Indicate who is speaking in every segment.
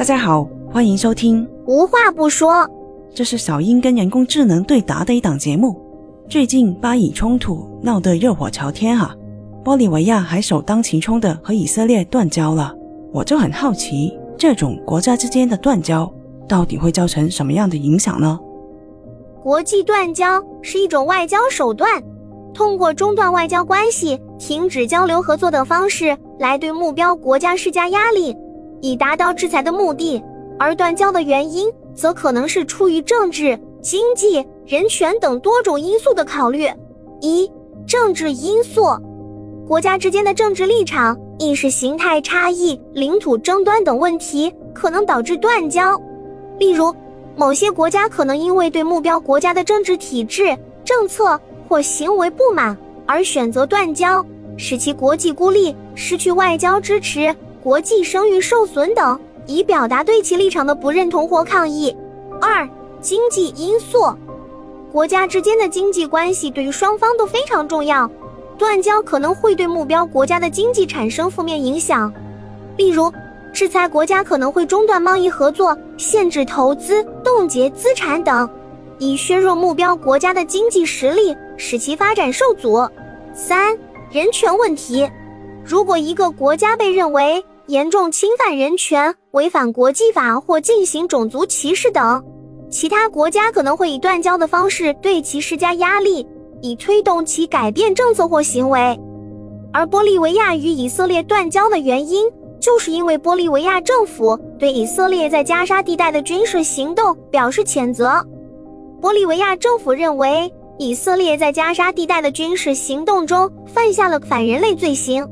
Speaker 1: 大家好，欢迎收听。
Speaker 2: 无话不说，
Speaker 1: 这是小英跟人工智能对答的一档节目。最近巴以冲突闹得热火朝天啊，玻利维亚还首当其冲的和以色列断交了。我就很好奇，这种国家之间的断交到底会造成什么样的影响呢？
Speaker 2: 国际断交是一种外交手段，通过中断外交关系、停止交流合作等方式来对目标国家施加压力，以达到制裁的目的。而断交的原因则可能是出于政治、经济、人权等多种因素的考虑。一、政治因素，国家之间的政治立场、意识形态差异、领土争端等问题可能导致断交。例如，某些国家可能因为对目标国家的政治体制、政策或行为不满而选择断交，使其国际孤立、失去外交支持、国际声誉受损等，以表达对其立场的不认同或抗议。二、经济因素，国家之间的经济关系对于双方都非常重要，断交可能会对目标国家的经济产生负面影响，例如。制裁国家可能会中断贸易合作、限制投资、冻结资产等，以削弱目标国家的经济实力，使其发展受阻。三、人权问题，如果一个国家被认为严重侵犯人权、违反国际法或进行种族歧视等，其他国家可能会以断交的方式对其施加压力，以推动其改变政策或行为。而玻利维亚与以色列断交的原因。就是因为玻利维亚政府对以色列在加沙地带的军事行动表示谴责。玻利维亚政府认为以色列在加沙地带的军事行动中犯下了反人类罪行，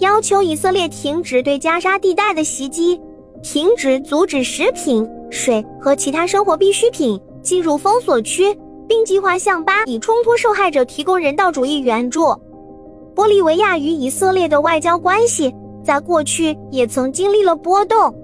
Speaker 2: 要求以色列停止对加沙地带的袭击，停止阻止食品、水和其他生活必需品进入封锁区，并计划向巴以冲突受害者提供人道主义援助。玻利维亚与以色列的外交关系。在过去也曾经历了波动。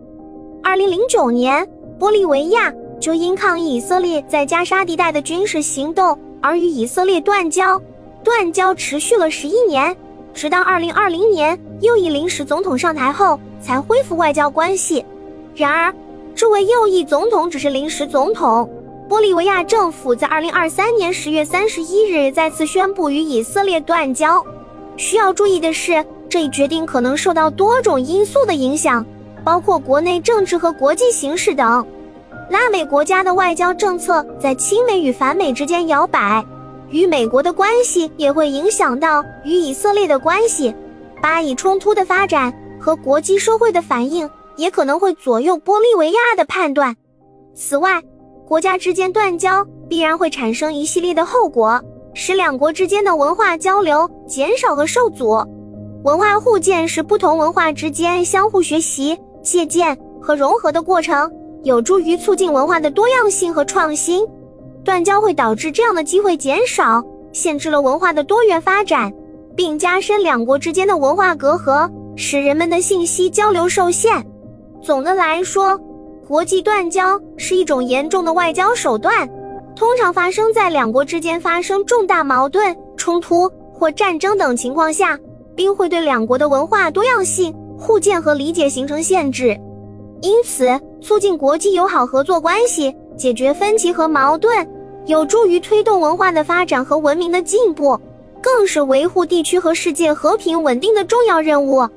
Speaker 2: 二零零九年，玻利维亚就因抗议以色列在加沙地带的军事行动而与以色列断交，断交持续了十一年，直到二零二零年右翼临时总统上台后才恢复外交关系。然而，这位右翼总统只是临时总统。玻利维亚政府在二零二三年十月三十一日再次宣布与以色列断交。需要注意的是。这一决定可能受到多种因素的影响，包括国内政治和国际形势等。拉美国家的外交政策在亲美与反美之间摇摆，与美国的关系也会影响到与以色列的关系。巴以冲突的发展和国际社会的反应也可能会左右玻利维亚的判断。此外，国家之间断交必然会产生一系列的后果，使两国之间的文化交流减少和受阻。文化互鉴是不同文化之间相互学习、借鉴和融合的过程，有助于促进文化的多样性和创新。断交会导致这样的机会减少，限制了文化的多元发展，并加深两国之间的文化隔阂，使人们的信息交流受限。总的来说，国际断交是一种严重的外交手段，通常发生在两国之间发生重大矛盾、冲突或战争等情况下。并会对两国的文化多样性、互鉴和理解形成限制，因此促进国际友好合作关系、解决分歧和矛盾，有助于推动文化的发展和文明的进步，更是维护地区和世界和平稳定的重要任务。